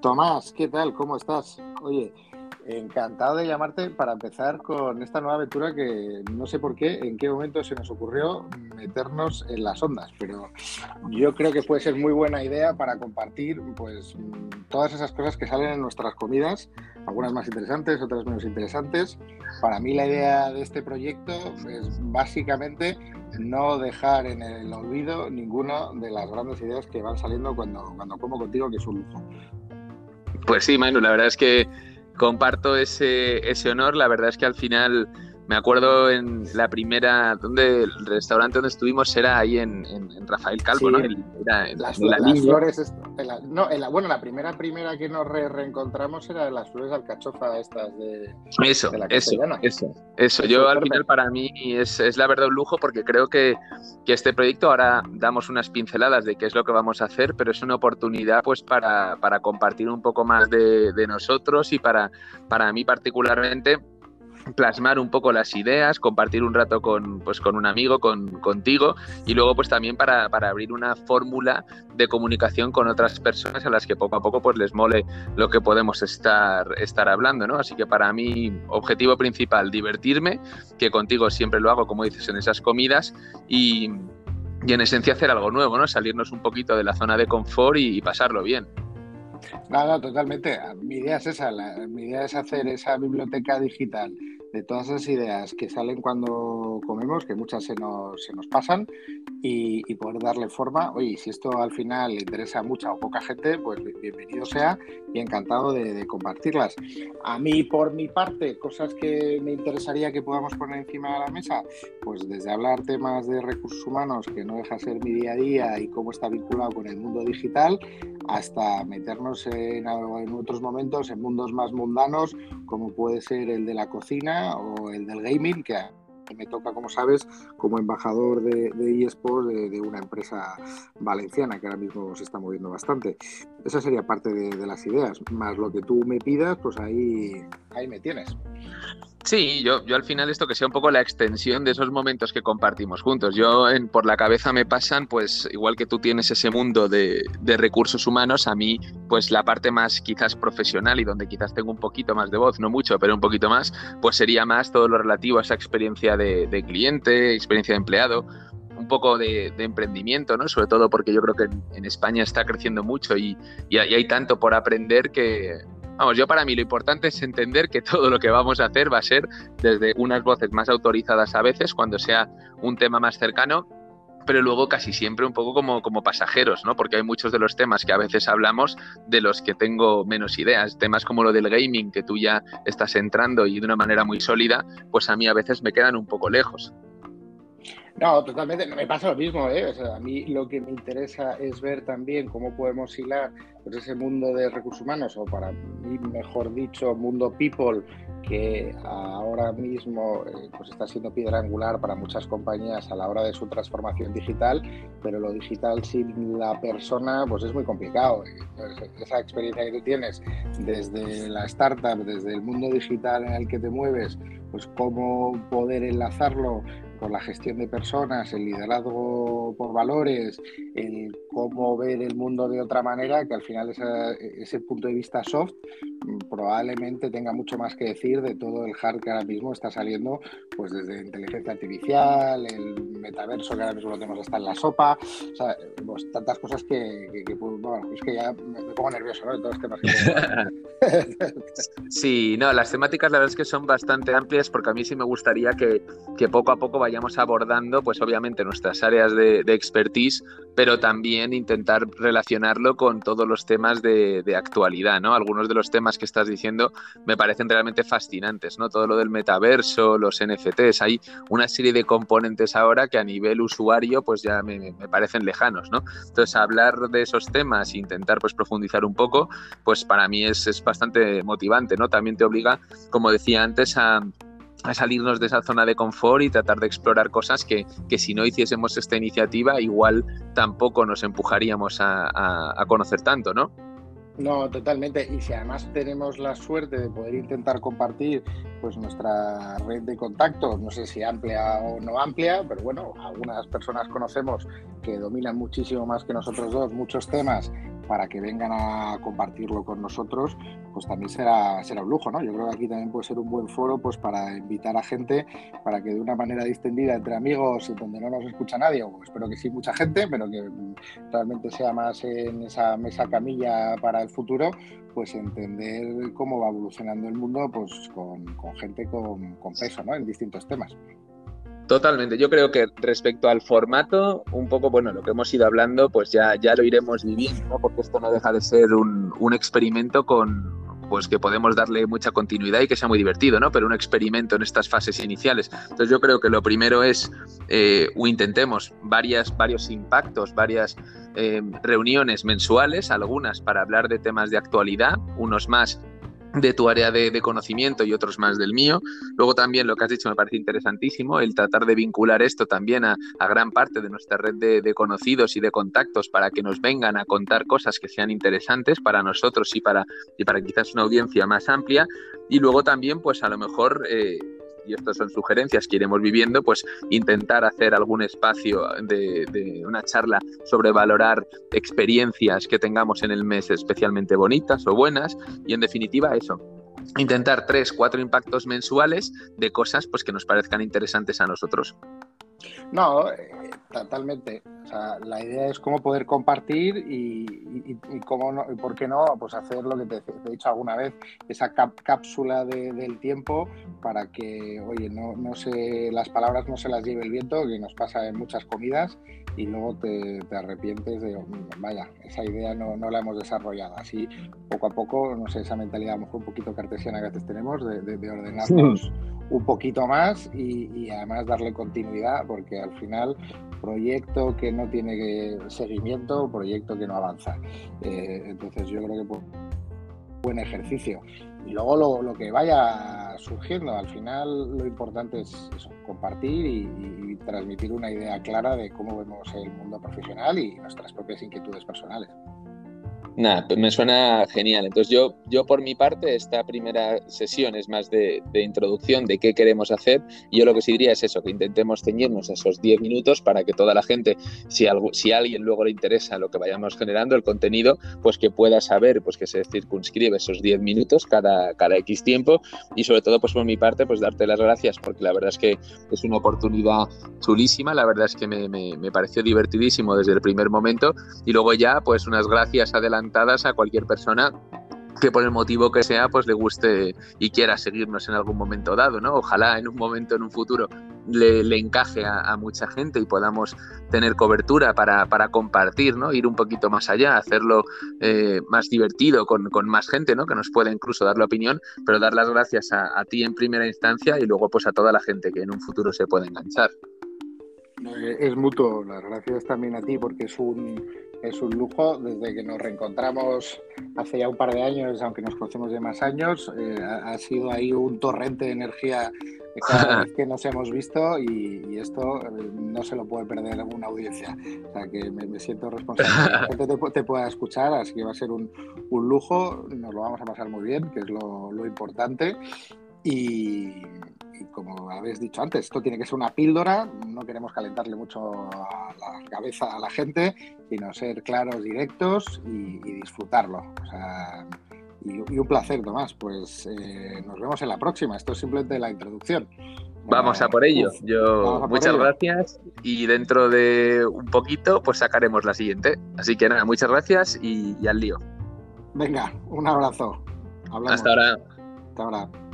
Tomás, ¿qué tal? ¿Cómo estás? Oye, encantado de llamarte para empezar con esta nueva aventura que no sé por qué, en qué momento se nos ocurrió meternos en las ondas, pero yo creo que puede ser muy buena idea para compartir pues todas esas cosas que salen en nuestras comidas, algunas más interesantes, otras menos interesantes. Para mí la idea de este proyecto es básicamente no dejar en el olvido ninguna de las grandes ideas que van saliendo cuando, cuando como contigo, que es un lujo. Pues sí, Manu, la verdad es que comparto ese, ese honor. La verdad es que al final me acuerdo en la primera, donde el restaurante donde estuvimos era ahí en, Rafael Calvo, ¿no? era en, las, flores, no, bueno, la primera primera que nos reencontramos era las flores de alcachofa estas de, eso, eso, eso, eso. Yo al final para mí es, es, la verdad un lujo porque creo que, que, este proyecto ahora damos unas pinceladas de qué es lo que vamos a hacer, pero es una oportunidad pues para, para compartir un poco más de, de nosotros y para, para mí particularmente plasmar un poco las ideas, compartir un rato con, pues, con un amigo, con, contigo, y luego pues también para, abrir una fórmula de comunicación con otras personas a las que poco a poco pues les mole lo que podemos estar, estar hablando, ¿no? Así que para mí, objetivo principal, divertirme, que contigo siempre lo hago, como dices, en esas comidas, y, en esencia hacer algo nuevo, ¿no? Salirnos un poquito de la zona de confort y, pasarlo bien. Nada, totalmente. Mi idea es esa, mi idea es hacer esa biblioteca digital de todas esas ideas que salen cuando comemos, que muchas se nos, se nos pasan, y, poder darle forma. Oye, si esto al final le interesa a mucha o poca gente, pues bienvenido sea y encantado de, compartirlas. A mí, por mi parte, cosas que me interesaría que podamos poner encima de la mesa, pues desde hablar temas de recursos humanos, que no deja ser mi día a día y cómo está vinculado con el mundo digital, hasta meternos en, en otros momentos en mundos más mundanos, como puede ser el de la cocina o el del gaming, que me toca, como sabes, como embajador de, de eSports de, una empresa valenciana que ahora mismo se está moviendo bastante. Esa sería parte de, de, las ideas, más lo que tú me pidas, pues ahí, ahí me tienes. Sí, yo, yo al final esto que sea un poco la extensión de esos momentos que compartimos juntos. Yo en, por la cabeza me pasan, pues igual que tú tienes ese mundo de, recursos humanos, a mí pues la parte más quizás profesional y donde quizás tengo un poquito más de voz, no mucho, pero un poquito más, pues sería más todo lo relativo a esa experiencia de, cliente, experiencia de empleado, un poco de, emprendimiento, ¿no? Sobre todo porque yo creo que en, España está creciendo mucho y, y, hay tanto por aprender que, Vamos, yo para mí lo importante es entender que todo lo que vamos a hacer va a ser desde unas voces más autorizadas a veces, cuando sea un tema más cercano, pero luego casi siempre un poco como, como pasajeros, ¿no? Porque hay muchos de los temas que a veces hablamos de los que tengo menos ideas. Temas como lo del gaming, que tú ya estás entrando y de una manera muy sólida, pues a mí a veces me quedan un poco lejos. No, totalmente. Me pasa lo mismo, ¿eh? O sea, a mí lo que me interesa es ver también cómo podemos hilar pues, ese mundo de recursos humanos, o para mí, mejor dicho, mundo people, que ahora mismo eh, pues está siendo piedra angular para muchas compañías a la hora de su transformación digital, pero lo digital sin la persona, pues es muy complicado. esa experiencia que tú tienes desde la startup, desde el mundo digital en el que te mueves, pues cómo poder enlazarlo con la gestión de personas, el liderazgo por valores, el cómo ver el mundo de otra manera, que al final ese punto de vista soft probablemente tenga mucho más que decir de todo el hard que ahora mismo está saliendo, pues desde inteligencia artificial, el metaverso que ahora mismo lo tenemos hasta en la sopa, o sea, pues tantas cosas que, bueno, es que ya me, pongo nervioso, ¿no? De todos los temas que Sí, no, las temáticas la verdad es que son bastante amplias porque a mí sí me gustaría que, que poco a poco vayamos abordando, pues obviamente nuestras áreas de, de expertise, pero también intentar relacionarlo con todos los temas de, actualidad, ¿no? Algunos de los temas que estás diciendo me parecen realmente fascinantes, ¿no? Todo lo del metaverso, los NFTs, hay una serie de componentes ahora que a nivel usuario pues ya me, parecen lejanos, ¿no? Entonces hablar de esos temas e intentar pues profundizar un poco, pues para mí es, es bastante motivante, ¿no? También te obliga, como decía antes, a a salirnos de esa zona de confort y tratar de explorar cosas que, que si no hiciésemos esta iniciativa igual tampoco nos empujaríamos a, a conocer tanto, ¿no? No, totalmente. Y si además tenemos la suerte de poder intentar compartir pues nuestra red de contactos, no sé si amplia o no amplia, pero bueno, algunas personas conocemos que dominan muchísimo más que nosotros dos muchos temas para que vengan a compartirlo con nosotros, pues también será, será un lujo, ¿no? Yo creo que aquí también puede ser un buen foro pues para invitar a gente para que de una manera distendida entre amigos, donde no nos escucha nadie, o espero que sí mucha gente, pero que realmente sea más en esa mesa camilla para el futuro, pues entender cómo va evolucionando el mundo pues con, gente con, con peso, ¿no? En distintos temas. Totalmente. Yo creo que respecto al formato, un poco, bueno, lo que hemos ido hablando, pues ya, ya lo iremos viviendo, ¿no? porque esto no deja de ser un, un experimento con, pues que podemos darle mucha continuidad y que sea muy divertido, ¿no? Pero un experimento en estas fases iniciales. Entonces yo creo que lo primero es, eh, intentemos varias, varios impactos, varias eh, reuniones mensuales, algunas para hablar de temas de actualidad, unos más de tu área de, conocimiento y otros más del mío. Luego también lo que has dicho me parece interesantísimo, el tratar de vincular esto también a, gran parte de nuestra red de, conocidos y de contactos para que nos vengan a contar cosas que sean interesantes para nosotros y para, y para quizás una audiencia más amplia. Y luego también, pues a lo mejor... Eh, y estas son sugerencias que iremos viviendo, pues intentar hacer algún espacio de, una charla sobre valorar experiencias que tengamos en el mes especialmente bonitas o buenas y en definitiva eso, intentar tres, cuatro impactos mensuales de cosas pues, que nos parezcan interesantes a nosotros. No, eh, totalmente. O sea, la idea es cómo poder compartir y, cómo no, y por qué no, pues hacer lo que te, he dicho alguna vez, esa cápsula del tiempo para que, oye, no, no se, las palabras no se las lleve el viento, que nos pasa en muchas comidas y luego te, arrepientes de, vaya, esa idea no, no, la hemos desarrollado. Así, poco a poco, no sé, esa mentalidad a lo mejor un poquito cartesiana que a veces tenemos de, de, ordenarnos un poquito más y, además darle continuidad, porque al final proyecto que no tiene seguimiento, proyecto que no avanza. Eh, entonces yo creo que pues, buen ejercicio. Y luego lo, que vaya surgiendo, al final lo importante es compartir y transmitir una idea clara de cómo vemos el mundo profesional y nuestras propias inquietudes personales. Nada, me suena genial. Entonces yo, yo por mi parte, esta primera sesión es más de, introducción de qué queremos hacer. Yo lo que sí diría es eso, que intentemos ceñirnos esos 10 minutos para que toda la gente, si, algo, si a alguien luego le interesa lo que vayamos generando, el contenido, pues que pueda saber, pues que se circunscribe esos 10 minutos cada, cada X tiempo. Y sobre todo, pues por mi parte, pues darte las gracias, porque la verdad es que es una oportunidad chulísima. La verdad es que me, me, me pareció divertidísimo desde el primer momento. Y luego ya, pues unas gracias adelante a cualquier persona que por el motivo que sea, pues le guste y quiera seguirnos en algún momento dado, ¿no? Ojalá en un momento, en un futuro, le, encaje a, mucha gente y podamos tener cobertura para, compartir, ¿no? Ir un poquito más allá, hacerlo eh, más divertido con, más gente, ¿no? Que nos pueda incluso dar la opinión, pero dar las gracias a, a ti en primera instancia y luego pues a toda la gente que en un futuro se pueda enganchar. Es mutuo, las gracias también a ti porque es un es un lujo. Desde que nos reencontramos hace ya un par de años, aunque nos conocemos de más años, eh, ha, sido ahí un torrente de energía cada vez que nos hemos visto y, esto eh, no se lo puede perder una audiencia. O sea que me, siento responsable que la gente te, pueda escuchar, así que va a ser un, un, lujo, nos lo vamos a pasar muy bien, que es lo, lo importante. Y, y como habéis dicho antes, esto tiene que ser una píldora, no queremos calentarle mucho a la cabeza a la gente, sino ser claros, directos y, disfrutarlo. y, un placer, Tomás. Pues eh, nos vemos en la próxima. Esto es simplemente la introducción. Vamos a por ello. Yo muchas gracias y dentro de un poquito pues sacaremos la siguiente. Así que nada, muchas gracias y, y al lío. Venga, un abrazo. Hasta ahora. Hasta ahora.